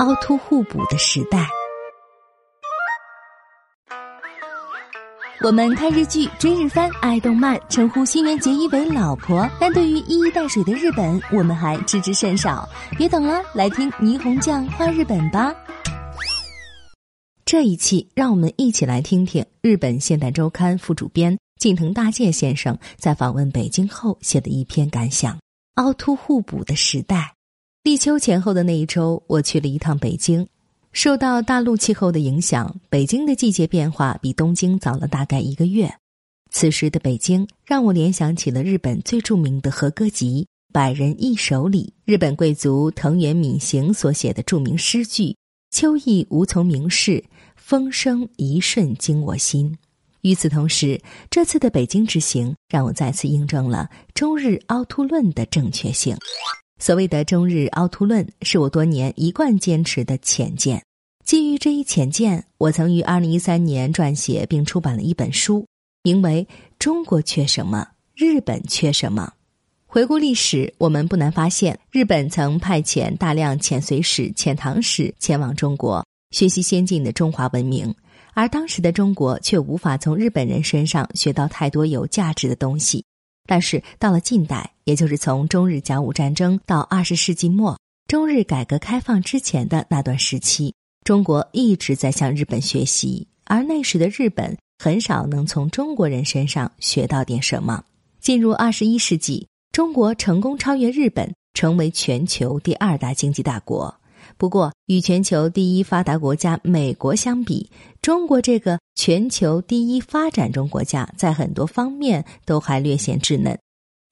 凹凸互补的时代。我们看日剧、追日番、爱动漫，称呼新垣结衣为老婆，但对于一衣带水的日本，我们还知之甚少。别等了，来听霓虹酱画日本吧。这一期，让我们一起来听听日本现代周刊副主编近藤大介先生在访问北京后写的一篇感想：凹凸互补的时代。立秋前后的那一周，我去了一趟北京。受到大陆气候的影响，北京的季节变化比东京早了大概一个月。此时的北京让我联想起了日本最著名的和歌集《百人一首》里日本贵族藤原敏行所写的著名诗句：“秋意无从明示，风声一瞬惊我心。”与此同时，这次的北京之行让我再次印证了中日凹凸论的正确性。所谓的中日凹凸论，是我多年一贯坚持的浅见。基于这一浅见，我曾于二零一三年撰写并出版了一本书，名为《中国缺什么，日本缺什么》。回顾历史，我们不难发现，日本曾派遣大量遣隋使、遣唐使前往中国，学习先进的中华文明，而当时的中国却无法从日本人身上学到太多有价值的东西。但是到了近代，也就是从中日甲午战争到二十世纪末，中日改革开放之前的那段时期，中国一直在向日本学习，而那时的日本很少能从中国人身上学到点什么。进入二十一世纪，中国成功超越日本，成为全球第二大经济大国。不过，与全球第一发达国家美国相比，中国这个全球第一发展中国家在很多方面都还略显稚嫩。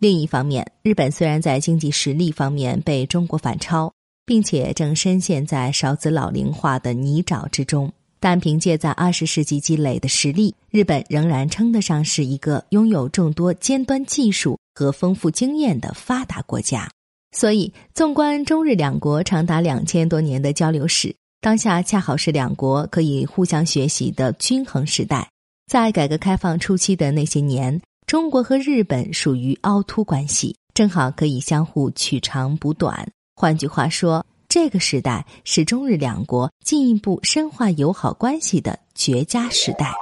另一方面，日本虽然在经济实力方面被中国反超，并且正深陷在少子老龄化的泥沼之中，但凭借在二十世纪积累的实力，日本仍然称得上是一个拥有众多尖端技术和丰富经验的发达国家。所以，纵观中日两国长达两千多年的交流史，当下恰好是两国可以互相学习的均衡时代。在改革开放初期的那些年，中国和日本属于凹凸关系，正好可以相互取长补短。换句话说，这个时代是中日两国进一步深化友好关系的绝佳时代。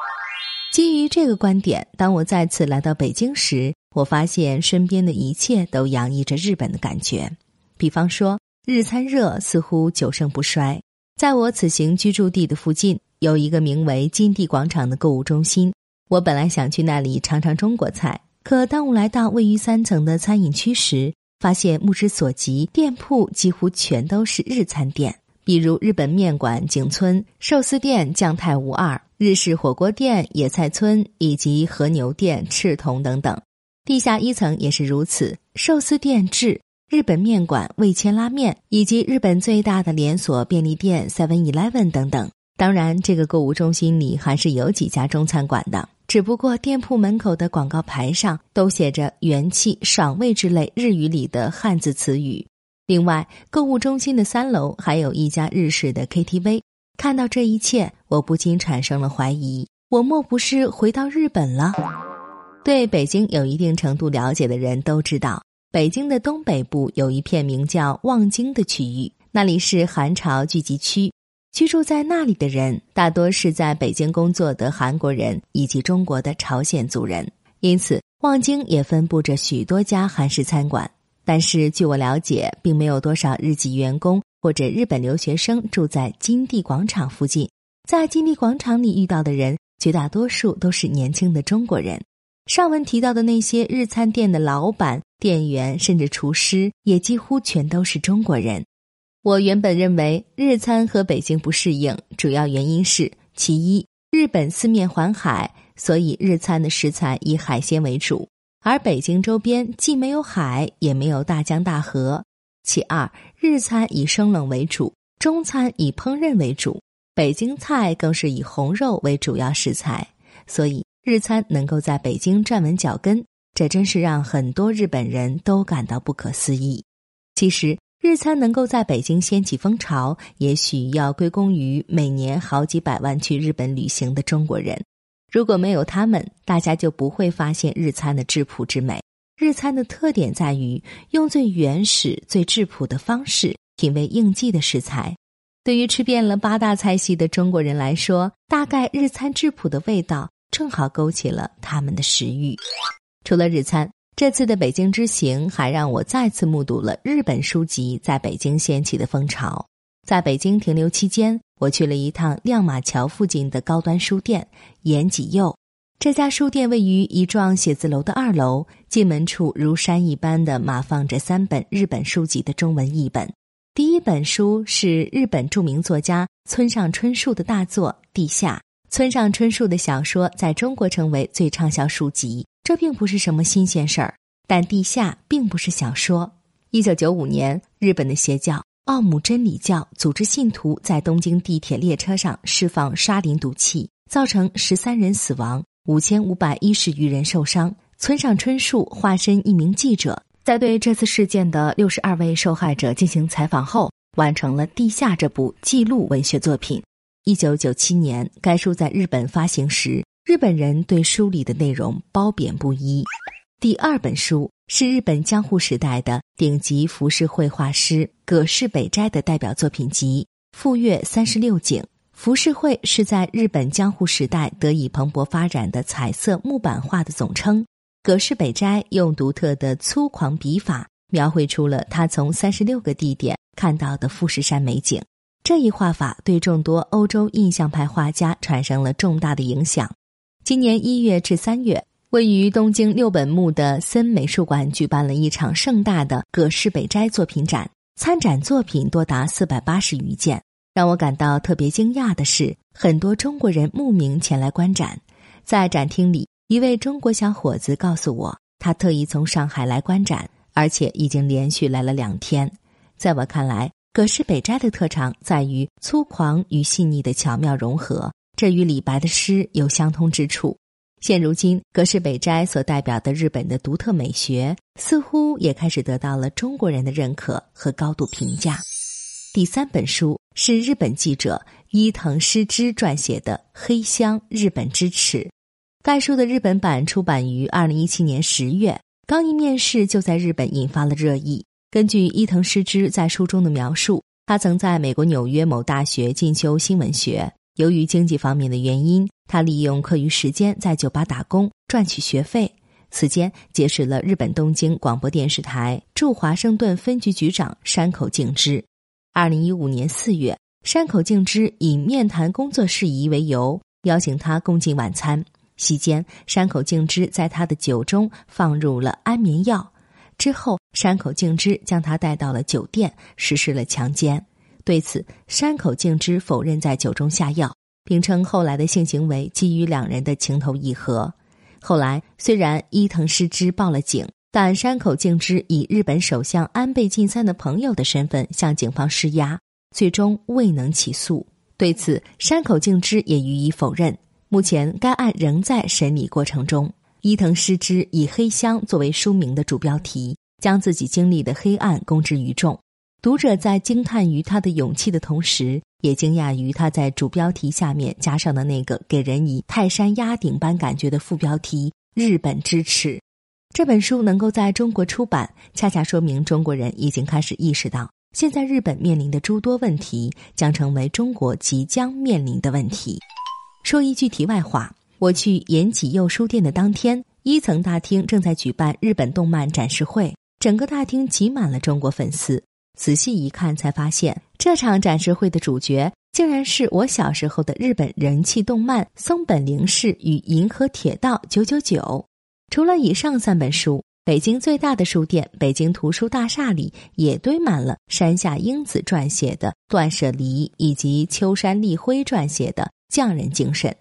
基于这个观点，当我再次来到北京时，我发现身边的一切都洋溢着日本的感觉，比方说日餐热似乎久盛不衰。在我此行居住地的附近，有一个名为金地广场的购物中心。我本来想去那里尝尝中国菜，可当我来到位于三层的餐饮区时，发现目之所及，店铺几乎全都是日餐店，比如日本面馆景村、寿司店酱太无二、日式火锅店野菜村以及和牛店赤铜等等。地下一层也是如此，寿司店至日本面馆味千拉面，以及日本最大的连锁便利店 Seven Eleven 等等。当然，这个购物中心里还是有几家中餐馆的，只不过店铺门口的广告牌上都写着“元气”“爽味”之类日语里的汉字词语。另外，购物中心的三楼还有一家日式的 KTV。看到这一切，我不禁产生了怀疑：我莫不是回到日本了？对北京有一定程度了解的人都知道，北京的东北部有一片名叫望京的区域，那里是韩朝聚集区。居住在那里的人大多是在北京工作的韩国人以及中国的朝鲜族人，因此望京也分布着许多家韩式餐馆。但是据我了解，并没有多少日籍员工或者日本留学生住在金地广场附近。在金地广场里遇到的人，绝大多数都是年轻的中国人。上文提到的那些日餐店的老板、店员，甚至厨师，也几乎全都是中国人。我原本认为日餐和北京不适应，主要原因是：其一，日本四面环海，所以日餐的食材以海鲜为主；而北京周边既没有海，也没有大江大河；其二，日餐以生冷为主，中餐以烹饪为主，北京菜更是以红肉为主要食材，所以。日餐能够在北京站稳脚跟，这真是让很多日本人都感到不可思议。其实，日餐能够在北京掀起风潮，也许要归功于每年好几百万去日本旅行的中国人。如果没有他们，大家就不会发现日餐的质朴之美。日餐的特点在于用最原始、最质朴的方式品味应季的食材。对于吃遍了八大菜系的中国人来说，大概日餐质朴的味道正好勾起了他们的食欲。除了日餐，这次的北京之行还让我再次目睹了日本书籍在北京掀起的风潮。在北京停留期间，我去了一趟亮马桥附近的高端书店延吉佑。这家书店位于一幢写字楼的二楼，进门处如山一般的码放着三本日本书籍的中文译本。第一本书是日本著名作家村上春树的大作《地下》。村上春树的小说在中国成为最畅销书籍，这并不是什么新鲜事儿。但《地下》并不是小说。一九九五年，日本的邪教奥姆真理教组织信徒在东京地铁列车上释放沙林毒气，造成十三人死亡。五千五百一十余人受伤。村上春树化身一名记者，在对这次事件的六十二位受害者进行采访后，完成了《地下》这部记录文学作品。一九九七年，该书在日本发行时，日本人对书里的内容褒贬不一。第二本书是日本江户时代的顶级浮世绘画师葛饰北斋的代表作品集《富岳三十六景》。浮世绘是在日本江户时代得以蓬勃发展的彩色木板画的总称。葛饰北斋用独特的粗狂笔法，描绘出了他从三十六个地点看到的富士山美景。这一画法对众多欧洲印象派画家产生了重大的影响。今年一月至三月，位于东京六本木的森美术馆举办了一场盛大的葛饰北斋作品展，参展作品多达四百八十余件。让我感到特别惊讶的是，很多中国人慕名前来观展。在展厅里，一位中国小伙子告诉我，他特意从上海来观展，而且已经连续来了两天。在我看来，葛饰北斋的特长在于粗犷与细腻的巧妙融合，这与李白的诗有相通之处。现如今，葛饰北斋所代表的日本的独特美学，似乎也开始得到了中国人的认可和高度评价。第三本书是日本记者伊藤诗织撰写的《黑箱：日本之耻》。该书的日本版出版于二零一七年十月，刚一面世就在日本引发了热议。根据伊藤诗织在书中的描述，他曾在美国纽约某大学进修新闻学，由于经济方面的原因，他利用课余时间在酒吧打工赚取学费。此间结识了日本东京广播电视台驻华盛顿分局局长山口敬之。二零一五年四月，山口敬之以面谈工作事宜为由，邀请他共进晚餐。席间，山口敬之在他的酒中放入了安眠药。之后，山口敬之将他带到了酒店，实施了强奸。对此，山口敬之否认在酒中下药，并称后来的性行为基于两人的情投意合。后来，虽然伊藤诗织报了警。但山口敬之以日本首相安倍晋三的朋友的身份向警方施压，最终未能起诉。对此，山口敬之也予以否认。目前，该案仍在审理过程中。伊藤诗织以“黑箱”作为书名的主标题，将自己经历的黑暗公之于众。读者在惊叹于他的勇气的同时，也惊讶于他在主标题下面加上的那个给人以泰山压顶般感觉的副标题“日本之耻”。这本书能够在中国出版，恰恰说明中国人已经开始意识到，现在日本面临的诸多问题将成为中国即将面临的问题。说一句题外话，我去延吉右书店的当天，一层大厅正在举办日本动漫展示会，整个大厅挤满了中国粉丝。仔细一看，才发现这场展示会的主角竟然是我小时候的日本人气动漫《松本零士与银河铁道九九九》。除了以上三本书，北京最大的书店北京图书大厦里也堆满了山下英子撰写的《断舍离》以及秋山立辉撰写的《匠人精神》。《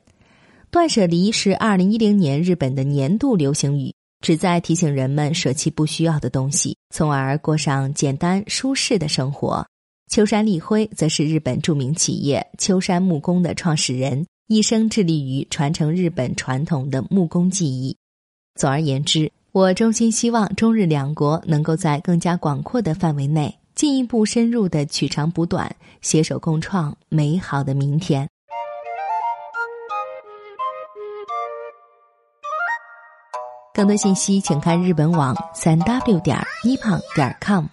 断舍离》是二零一零年日本的年度流行语，旨在提醒人们舍弃不需要的东西，从而过上简单舒适的生活。秋山立辉则是日本著名企业秋山木工的创始人，一生致力于传承日本传统的木工技艺。总而言之，我衷心希望中日两国能够在更加广阔的范围内，进一步深入的取长补短，携手共创美好的明天。更多信息，请看日本网三 w 点 nippon 点 com。